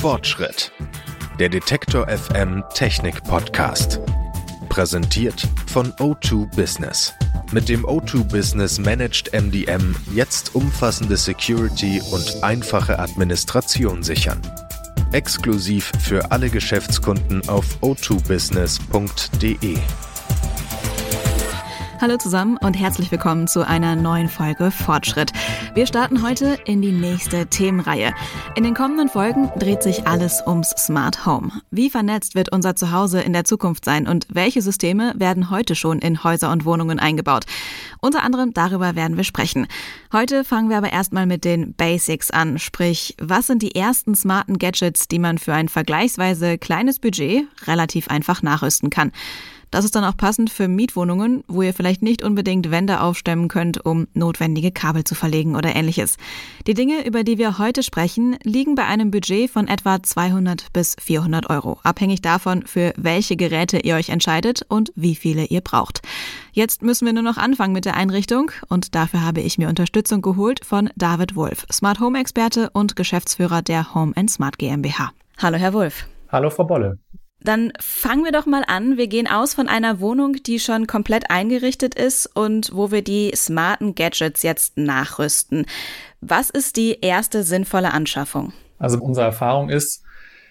Fortschritt. Der Detektor FM Technik Podcast. Präsentiert von O2 Business. Mit dem O2 Business Managed MDM jetzt umfassende Security und einfache Administration sichern. Exklusiv für alle Geschäftskunden auf o2business.de. Hallo zusammen und herzlich willkommen zu einer neuen Folge Fortschritt. Wir starten heute in die nächste Themenreihe. In den kommenden Folgen dreht sich alles ums Smart Home. Wie vernetzt wird unser Zuhause in der Zukunft sein und welche Systeme werden heute schon in Häuser und Wohnungen eingebaut? Unter anderem darüber werden wir sprechen. Heute fangen wir aber erstmal mit den Basics an, sprich, was sind die ersten smarten Gadgets, die man für ein vergleichsweise kleines Budget relativ einfach nachrüsten kann. Das ist dann auch passend für Mietwohnungen, wo ihr vielleicht nicht unbedingt Wände aufstemmen könnt, um notwendige Kabel zu verlegen oder ähnliches. Die Dinge, über die wir heute sprechen, liegen bei einem Budget von etwa 200 bis 400 Euro, abhängig davon, für welche Geräte ihr euch entscheidet und wie viele ihr braucht. Jetzt müssen wir nur noch anfangen mit der Einrichtung und dafür habe ich mir Unterstützung geholt von David Wolf, Smart Home Experte und Geschäftsführer der Home Smart GmbH. Hallo, Herr Wolf. Hallo, Frau Bolle. Dann fangen wir doch mal an. Wir gehen aus von einer Wohnung, die schon komplett eingerichtet ist und wo wir die smarten Gadgets jetzt nachrüsten. Was ist die erste sinnvolle Anschaffung? Also unsere Erfahrung ist,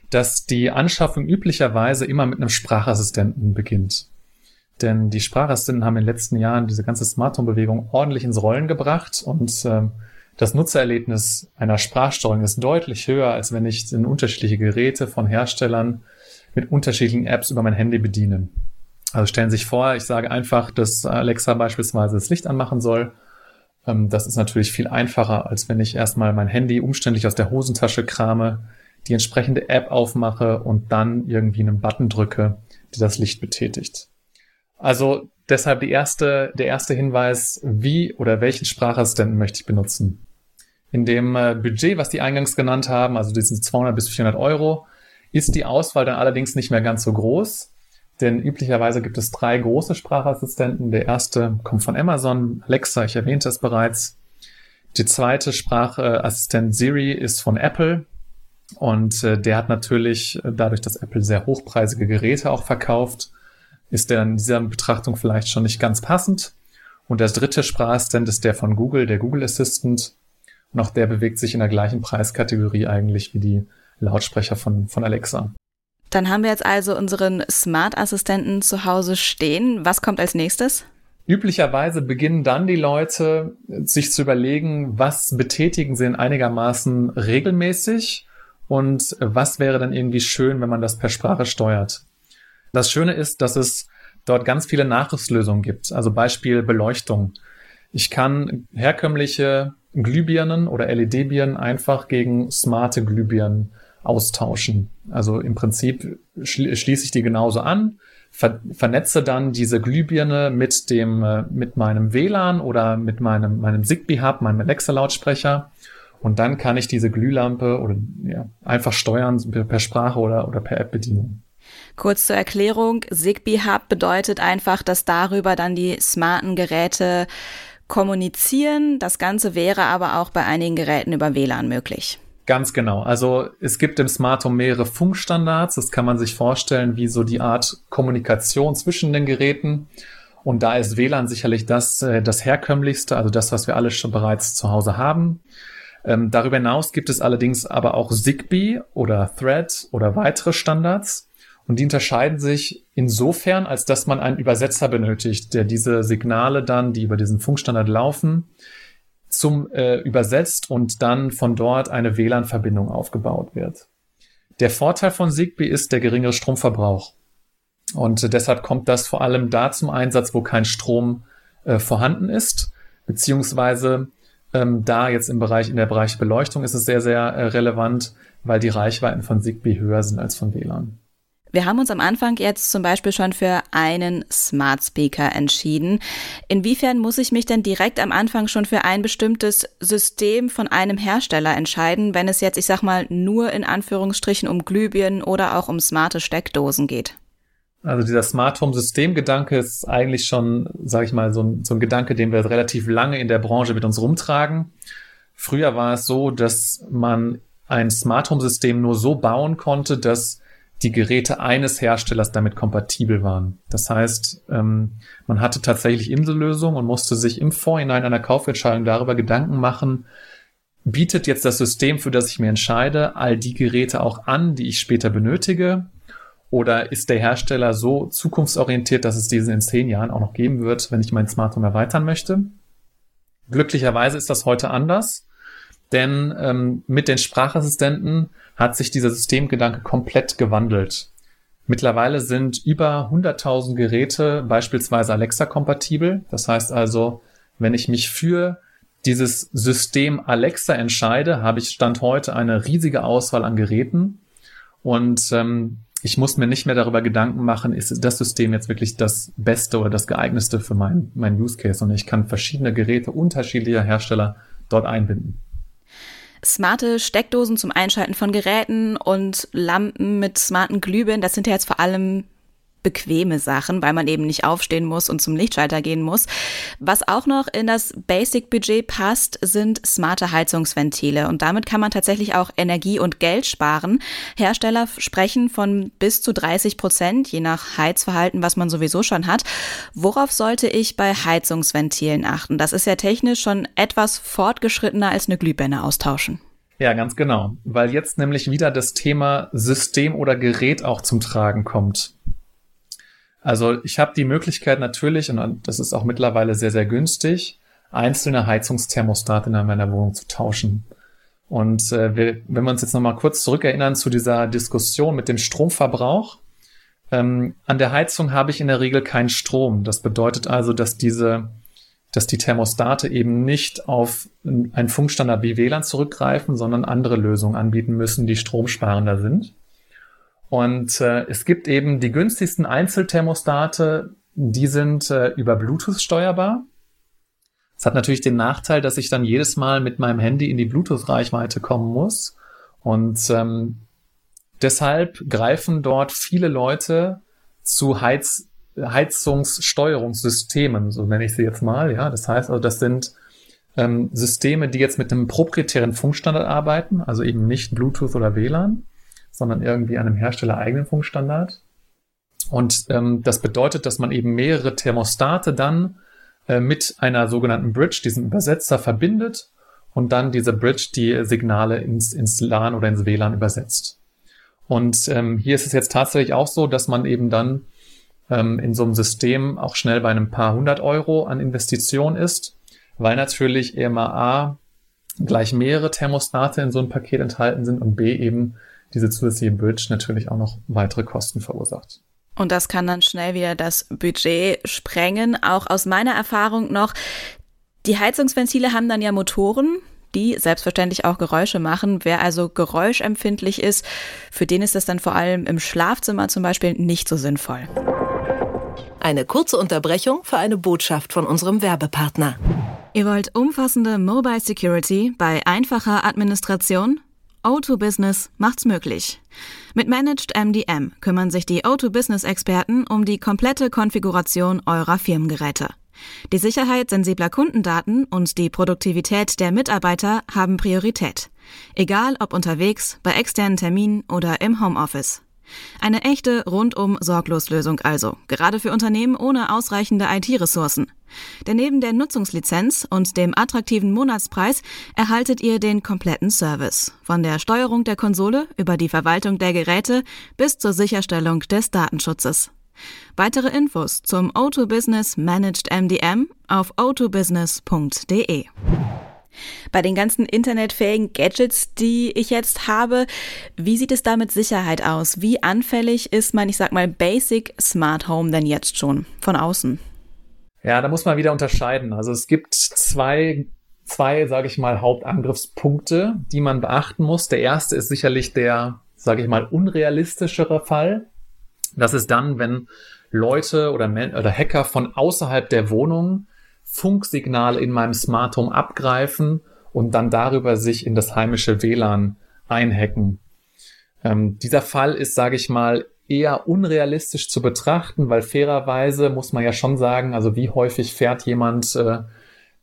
dass die Anschaffung üblicherweise immer mit einem Sprachassistenten beginnt. Denn die Sprachassistenten haben in den letzten Jahren diese ganze Smart Home Bewegung ordentlich ins Rollen gebracht und äh, das Nutzererlebnis einer Sprachsteuerung ist deutlich höher, als wenn ich in unterschiedliche Geräte von Herstellern mit unterschiedlichen Apps über mein Handy bedienen. Also stellen Sie sich vor, ich sage einfach, dass Alexa beispielsweise das Licht anmachen soll. Ähm, das ist natürlich viel einfacher, als wenn ich erstmal mein Handy umständlich aus der Hosentasche krame, die entsprechende App aufmache und dann irgendwie einen Button drücke, der das Licht betätigt. Also deshalb die erste, der erste Hinweis, wie oder welchen Sprachassistenten möchte ich benutzen. In dem äh, Budget, was die eingangs genannt haben, also diesen 200 bis 400 Euro, ist die Auswahl dann allerdings nicht mehr ganz so groß, denn üblicherweise gibt es drei große Sprachassistenten. Der erste kommt von Amazon, Alexa, ich erwähnte es bereits. Die zweite Sprachassistent Siri ist von Apple und äh, der hat natürlich äh, dadurch, dass Apple sehr hochpreisige Geräte auch verkauft, ist der in dieser Betrachtung vielleicht schon nicht ganz passend. Und der dritte Sprachassistent ist der von Google, der Google Assistant. Und auch der bewegt sich in der gleichen Preiskategorie eigentlich wie die Lautsprecher von, von Alexa. Dann haben wir jetzt also unseren Smart-Assistenten zu Hause stehen. Was kommt als nächstes? Üblicherweise beginnen dann die Leute sich zu überlegen, was betätigen sie in einigermaßen regelmäßig und was wäre dann irgendwie schön, wenn man das per Sprache steuert. Das Schöne ist, dass es dort ganz viele Nachrüstlösungen gibt. Also Beispiel Beleuchtung. Ich kann herkömmliche Glühbirnen oder LED-Birnen einfach gegen smarte Glühbirnen austauschen. Also im Prinzip schli schließe ich die genauso an, ver vernetze dann diese Glühbirne mit dem, äh, mit meinem WLAN oder mit meinem, meinem Zigbee-Hub, meinem Alexa-Lautsprecher. Und dann kann ich diese Glühlampe oder ja, einfach steuern per Sprache oder, oder per App-Bedienung. Kurz zur Erklärung, Zigbee Hub bedeutet einfach, dass darüber dann die smarten Geräte kommunizieren. Das Ganze wäre aber auch bei einigen Geräten über WLAN möglich. Ganz genau. Also es gibt im Smart Home mehrere Funkstandards. Das kann man sich vorstellen wie so die Art Kommunikation zwischen den Geräten. Und da ist WLAN sicherlich das, äh, das herkömmlichste, also das, was wir alle schon bereits zu Hause haben. Ähm, darüber hinaus gibt es allerdings aber auch Zigbee oder Thread oder weitere Standards. Und die unterscheiden sich insofern, als dass man einen Übersetzer benötigt, der diese Signale dann, die über diesen Funkstandard laufen, zum äh, übersetzt und dann von dort eine WLAN-Verbindung aufgebaut wird. Der Vorteil von Zigbee ist der geringere Stromverbrauch. Und äh, deshalb kommt das vor allem da zum Einsatz, wo kein Strom äh, vorhanden ist, beziehungsweise ähm, da jetzt im Bereich, in der Bereich Beleuchtung ist es sehr, sehr äh, relevant, weil die Reichweiten von Zigbee höher sind als von WLAN. Wir haben uns am Anfang jetzt zum Beispiel schon für einen Smart Speaker entschieden. Inwiefern muss ich mich denn direkt am Anfang schon für ein bestimmtes System von einem Hersteller entscheiden, wenn es jetzt, ich sag mal, nur in Anführungsstrichen um Glühbirnen oder auch um smarte Steckdosen geht? Also dieser Smart Home Systemgedanke ist eigentlich schon, sage ich mal, so ein, so ein Gedanke, den wir relativ lange in der Branche mit uns rumtragen. Früher war es so, dass man ein Smart Home System nur so bauen konnte, dass die Geräte eines Herstellers damit kompatibel waren. Das heißt, ähm, man hatte tatsächlich Insellösungen und musste sich im Vorhinein einer Kaufentscheidung darüber Gedanken machen, bietet jetzt das System, für das ich mir entscheide, all die Geräte auch an, die ich später benötige? Oder ist der Hersteller so zukunftsorientiert, dass es diesen in zehn Jahren auch noch geben wird, wenn ich mein Smart Home erweitern möchte? Glücklicherweise ist das heute anders, denn ähm, mit den Sprachassistenten hat sich dieser Systemgedanke komplett gewandelt. Mittlerweile sind über 100.000 Geräte beispielsweise Alexa-kompatibel. Das heißt also, wenn ich mich für dieses System Alexa entscheide, habe ich Stand heute eine riesige Auswahl an Geräten und ähm, ich muss mir nicht mehr darüber Gedanken machen, ist das System jetzt wirklich das Beste oder das geeignetste für mein, mein Use Case und ich kann verschiedene Geräte unterschiedlicher Hersteller dort einbinden. Smarte Steckdosen zum Einschalten von Geräten und Lampen mit smarten Glühbirnen, das sind ja jetzt vor allem bequeme Sachen, weil man eben nicht aufstehen muss und zum Lichtschalter gehen muss. Was auch noch in das Basic-Budget passt, sind smarte Heizungsventile. Und damit kann man tatsächlich auch Energie und Geld sparen. Hersteller sprechen von bis zu 30 Prozent, je nach Heizverhalten, was man sowieso schon hat. Worauf sollte ich bei Heizungsventilen achten? Das ist ja technisch schon etwas fortgeschrittener als eine Glühbirne austauschen. Ja, ganz genau, weil jetzt nämlich wieder das Thema System oder Gerät auch zum Tragen kommt. Also ich habe die Möglichkeit natürlich, und das ist auch mittlerweile sehr, sehr günstig, einzelne Heizungsthermostate in meiner Wohnung zu tauschen. Und äh, wir, wenn wir uns jetzt nochmal kurz zurückerinnern zu dieser Diskussion mit dem Stromverbrauch, ähm, an der Heizung habe ich in der Regel keinen Strom. Das bedeutet also, dass diese, dass die Thermostate eben nicht auf einen Funkstandard wie WLAN zurückgreifen, sondern andere Lösungen anbieten müssen, die stromsparender sind. Und äh, es gibt eben die günstigsten Einzelthermostate, die sind äh, über Bluetooth steuerbar. Es hat natürlich den Nachteil, dass ich dann jedes Mal mit meinem Handy in die Bluetooth-Reichweite kommen muss. Und ähm, deshalb greifen dort viele Leute zu Heiz Heizungssteuerungssystemen, so nenne ich sie jetzt mal. Ja, das heißt also, das sind ähm, Systeme, die jetzt mit einem proprietären Funkstandard arbeiten, also eben nicht Bluetooth oder WLAN sondern irgendwie einem herstellereigenen Funkstandard. Und ähm, das bedeutet, dass man eben mehrere Thermostate dann äh, mit einer sogenannten Bridge, diesem Übersetzer, verbindet und dann diese Bridge die Signale ins, ins LAN oder ins WLAN übersetzt. Und ähm, hier ist es jetzt tatsächlich auch so, dass man eben dann ähm, in so einem System auch schnell bei einem paar hundert Euro an Investition ist, weil natürlich EMA A gleich mehrere Thermostate in so einem Paket enthalten sind und B eben diese zusätzliche Bridge natürlich auch noch weitere Kosten verursacht. Und das kann dann schnell wieder das Budget sprengen. Auch aus meiner Erfahrung noch, die Heizungsventile haben dann ja Motoren, die selbstverständlich auch Geräusche machen. Wer also geräuschempfindlich ist, für den ist das dann vor allem im Schlafzimmer zum Beispiel nicht so sinnvoll. Eine kurze Unterbrechung für eine Botschaft von unserem Werbepartner. Ihr wollt umfassende Mobile Security bei einfacher Administration? O2 Business macht's möglich. Mit Managed MDM kümmern sich die O2 Business Experten um die komplette Konfiguration eurer Firmengeräte. Die Sicherheit sensibler Kundendaten und die Produktivität der Mitarbeiter haben Priorität. Egal ob unterwegs, bei externen Terminen oder im Homeoffice. Eine echte rundum sorglos Lösung also, gerade für Unternehmen ohne ausreichende IT-Ressourcen. Denn neben der Nutzungslizenz und dem attraktiven Monatspreis erhaltet ihr den kompletten Service. Von der Steuerung der Konsole über die Verwaltung der Geräte bis zur Sicherstellung des Datenschutzes. Weitere Infos zum O2 Business Managed MDM auf o2business.de. Bei den ganzen internetfähigen Gadgets, die ich jetzt habe, wie sieht es da mit Sicherheit aus? Wie anfällig ist mein, ich sag mal, Basic Smart Home denn jetzt schon von außen? Ja, da muss man wieder unterscheiden. Also es gibt zwei, zwei, sage ich mal, Hauptangriffspunkte, die man beachten muss. Der erste ist sicherlich der, sage ich mal, unrealistischere Fall. Das ist dann, wenn Leute oder, oder Hacker von außerhalb der Wohnung Funksignale in meinem Smart Home abgreifen und dann darüber sich in das heimische WLAN einhacken. Ähm, dieser Fall ist, sage ich mal, eher unrealistisch zu betrachten, weil fairerweise muss man ja schon sagen, also wie häufig fährt jemand äh,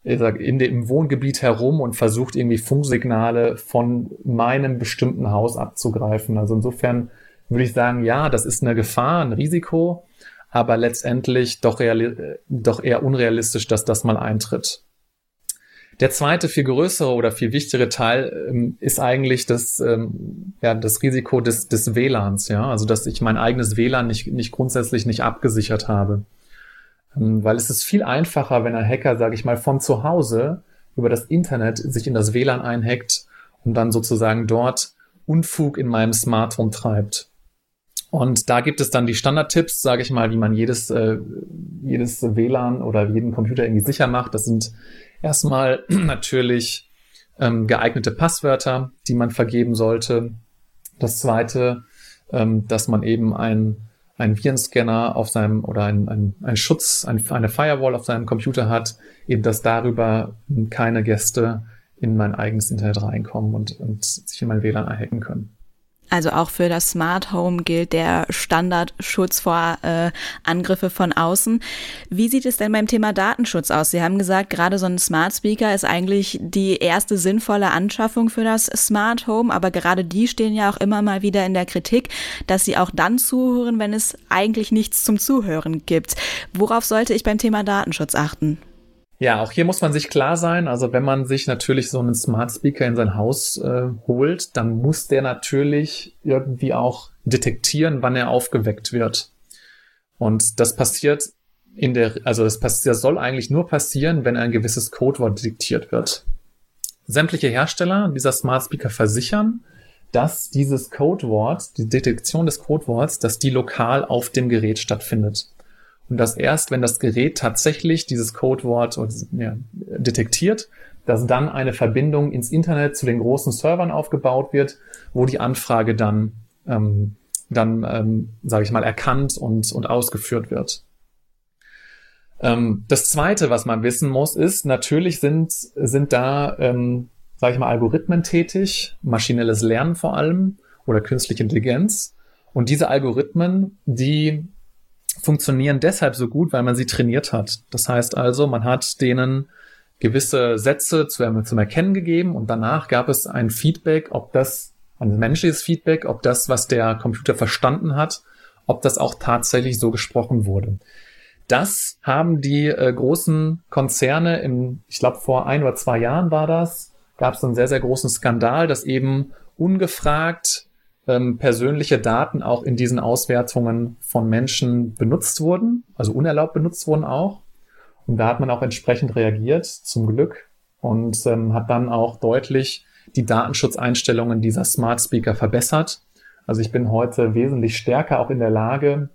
in dem Wohngebiet herum und versucht irgendwie Funksignale von meinem bestimmten Haus abzugreifen. Also insofern würde ich sagen, ja, das ist eine Gefahr, ein Risiko, aber letztendlich doch, doch eher unrealistisch, dass das mal eintritt. Der zweite, viel größere oder viel wichtigere Teil ähm, ist eigentlich das, ähm, ja, das Risiko des, des WLANs, ja. Also, dass ich mein eigenes WLAN nicht, nicht grundsätzlich nicht abgesichert habe. Ähm, weil es ist viel einfacher, wenn ein Hacker, sage ich mal, von zu Hause über das Internet sich in das WLAN einhackt und dann sozusagen dort Unfug in meinem Smartphone treibt. Und da gibt es dann die Standardtipps, sage ich mal, wie man jedes, äh, jedes WLAN oder jeden Computer irgendwie sicher macht. Das sind erstmal natürlich ähm, geeignete Passwörter, die man vergeben sollte. Das zweite, ähm, dass man eben ein ein Virenscanner auf seinem oder ein, ein, ein Schutz, ein, eine Firewall auf seinem Computer hat, eben dass darüber keine Gäste in mein eigenes Internet reinkommen und, und sich in mein WLAN erhacken können. Also auch für das Smart Home gilt der Standardschutz vor äh, Angriffe von außen. Wie sieht es denn beim Thema Datenschutz aus? Sie haben gesagt, gerade so ein Smart Speaker ist eigentlich die erste sinnvolle Anschaffung für das Smart Home, aber gerade die stehen ja auch immer mal wieder in der Kritik, dass sie auch dann zuhören, wenn es eigentlich nichts zum Zuhören gibt. Worauf sollte ich beim Thema Datenschutz achten? Ja, auch hier muss man sich klar sein. Also wenn man sich natürlich so einen Smart Speaker in sein Haus äh, holt, dann muss der natürlich irgendwie auch detektieren, wann er aufgeweckt wird. Und das passiert in der, also das, passiert, das soll eigentlich nur passieren, wenn ein gewisses Codewort detektiert wird. Sämtliche Hersteller dieser Smart Speaker versichern, dass dieses Codewort, die Detektion des Codeworts, dass die lokal auf dem Gerät stattfindet und dass erst, wenn das Gerät tatsächlich dieses Codewort ja, detektiert, dass dann eine Verbindung ins Internet zu den großen Servern aufgebaut wird, wo die Anfrage dann, ähm, dann ähm, sage ich mal, erkannt und, und ausgeführt wird. Ähm, das Zweite, was man wissen muss, ist, natürlich sind, sind da, ähm, sage ich mal, Algorithmen tätig, maschinelles Lernen vor allem oder künstliche Intelligenz. Und diese Algorithmen, die funktionieren deshalb so gut, weil man sie trainiert hat. Das heißt also, man hat denen gewisse Sätze zu, zum Erkennen gegeben und danach gab es ein Feedback, ob das ein menschliches Feedback, ob das, was der Computer verstanden hat, ob das auch tatsächlich so gesprochen wurde. Das haben die äh, großen Konzerne im, ich glaube vor ein oder zwei Jahren war das, gab es einen sehr, sehr großen Skandal, dass eben ungefragt ähm, persönliche Daten auch in diesen Auswertungen von Menschen benutzt wurden, also unerlaubt benutzt wurden auch. Und da hat man auch entsprechend reagiert, zum Glück, und ähm, hat dann auch deutlich die Datenschutzeinstellungen dieser Smart Speaker verbessert. Also ich bin heute wesentlich stärker auch in der Lage,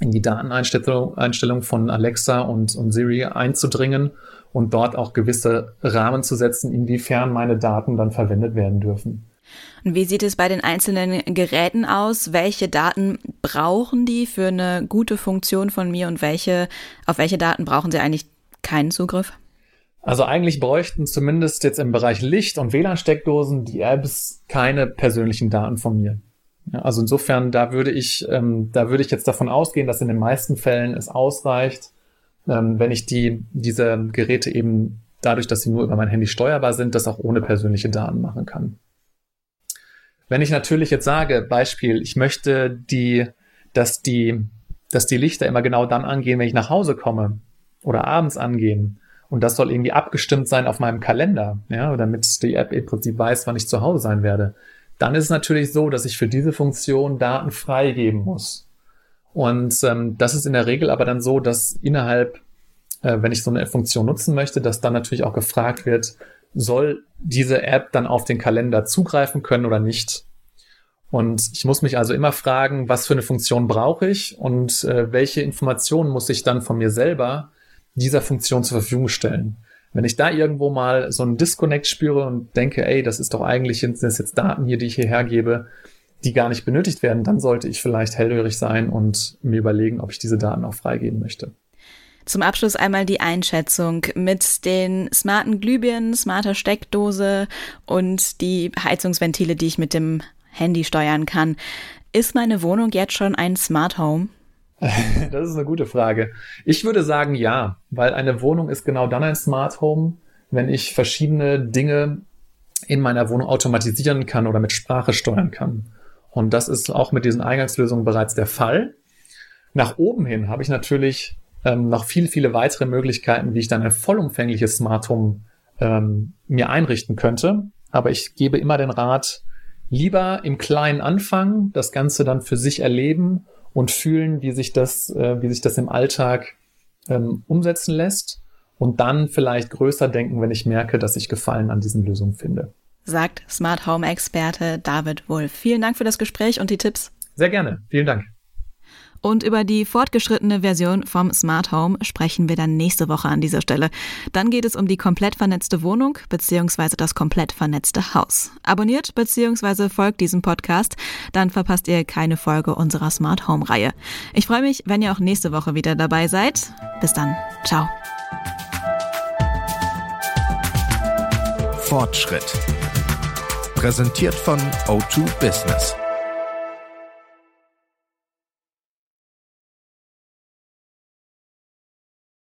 in die Dateneinstellung von Alexa und, und Siri einzudringen und dort auch gewisse Rahmen zu setzen, inwiefern meine Daten dann verwendet werden dürfen. Und wie sieht es bei den einzelnen Geräten aus? Welche Daten brauchen die für eine gute Funktion von mir und welche, auf welche Daten brauchen sie eigentlich keinen Zugriff? Also eigentlich bräuchten zumindest jetzt im Bereich Licht- und WLAN-Steckdosen die Apps keine persönlichen Daten von mir. Ja, also insofern, da würde ich, ähm, da würde ich jetzt davon ausgehen, dass in den meisten Fällen es ausreicht, ähm, wenn ich die, diese Geräte eben dadurch, dass sie nur über mein Handy steuerbar sind, das auch ohne persönliche Daten machen kann. Wenn ich natürlich jetzt sage, Beispiel, ich möchte die, dass die, dass die Lichter immer genau dann angehen, wenn ich nach Hause komme oder abends angehen. Und das soll irgendwie abgestimmt sein auf meinem Kalender, ja, damit die App im Prinzip weiß, wann ich zu Hause sein werde. Dann ist es natürlich so, dass ich für diese Funktion Daten freigeben muss. Und ähm, das ist in der Regel aber dann so, dass innerhalb, äh, wenn ich so eine Funktion nutzen möchte, dass dann natürlich auch gefragt wird, soll diese App dann auf den Kalender zugreifen können oder nicht. Und ich muss mich also immer fragen, was für eine Funktion brauche ich und äh, welche Informationen muss ich dann von mir selber dieser Funktion zur Verfügung stellen. Wenn ich da irgendwo mal so einen Disconnect spüre und denke, ey, das ist doch eigentlich das jetzt Daten hier, die ich hierher gebe, die gar nicht benötigt werden, dann sollte ich vielleicht hellhörig sein und mir überlegen, ob ich diese Daten auch freigeben möchte. Zum Abschluss einmal die Einschätzung mit den smarten Glühbirnen, smarter Steckdose und die Heizungsventile, die ich mit dem Handy steuern kann. Ist meine Wohnung jetzt schon ein Smart Home? Das ist eine gute Frage. Ich würde sagen ja, weil eine Wohnung ist genau dann ein Smart Home, wenn ich verschiedene Dinge in meiner Wohnung automatisieren kann oder mit Sprache steuern kann. Und das ist auch mit diesen Eingangslösungen bereits der Fall. Nach oben hin habe ich natürlich ähm, noch viel, viele weitere Möglichkeiten, wie ich dann ein vollumfängliches Smart Home ähm, mir einrichten könnte. Aber ich gebe immer den Rat, lieber im Kleinen anfangen, das Ganze dann für sich erleben und fühlen, wie sich das, äh, wie sich das im Alltag ähm, umsetzen lässt und dann vielleicht größer denken, wenn ich merke, dass ich Gefallen an diesen Lösungen finde. Sagt Smart Home Experte David Wolf. Vielen Dank für das Gespräch und die Tipps. Sehr gerne. Vielen Dank. Und über die fortgeschrittene Version vom Smart Home sprechen wir dann nächste Woche an dieser Stelle. Dann geht es um die komplett vernetzte Wohnung bzw. das komplett vernetzte Haus. Abonniert bzw. folgt diesem Podcast, dann verpasst ihr keine Folge unserer Smart Home Reihe. Ich freue mich, wenn ihr auch nächste Woche wieder dabei seid. Bis dann. Ciao. Fortschritt. Präsentiert von O2 Business.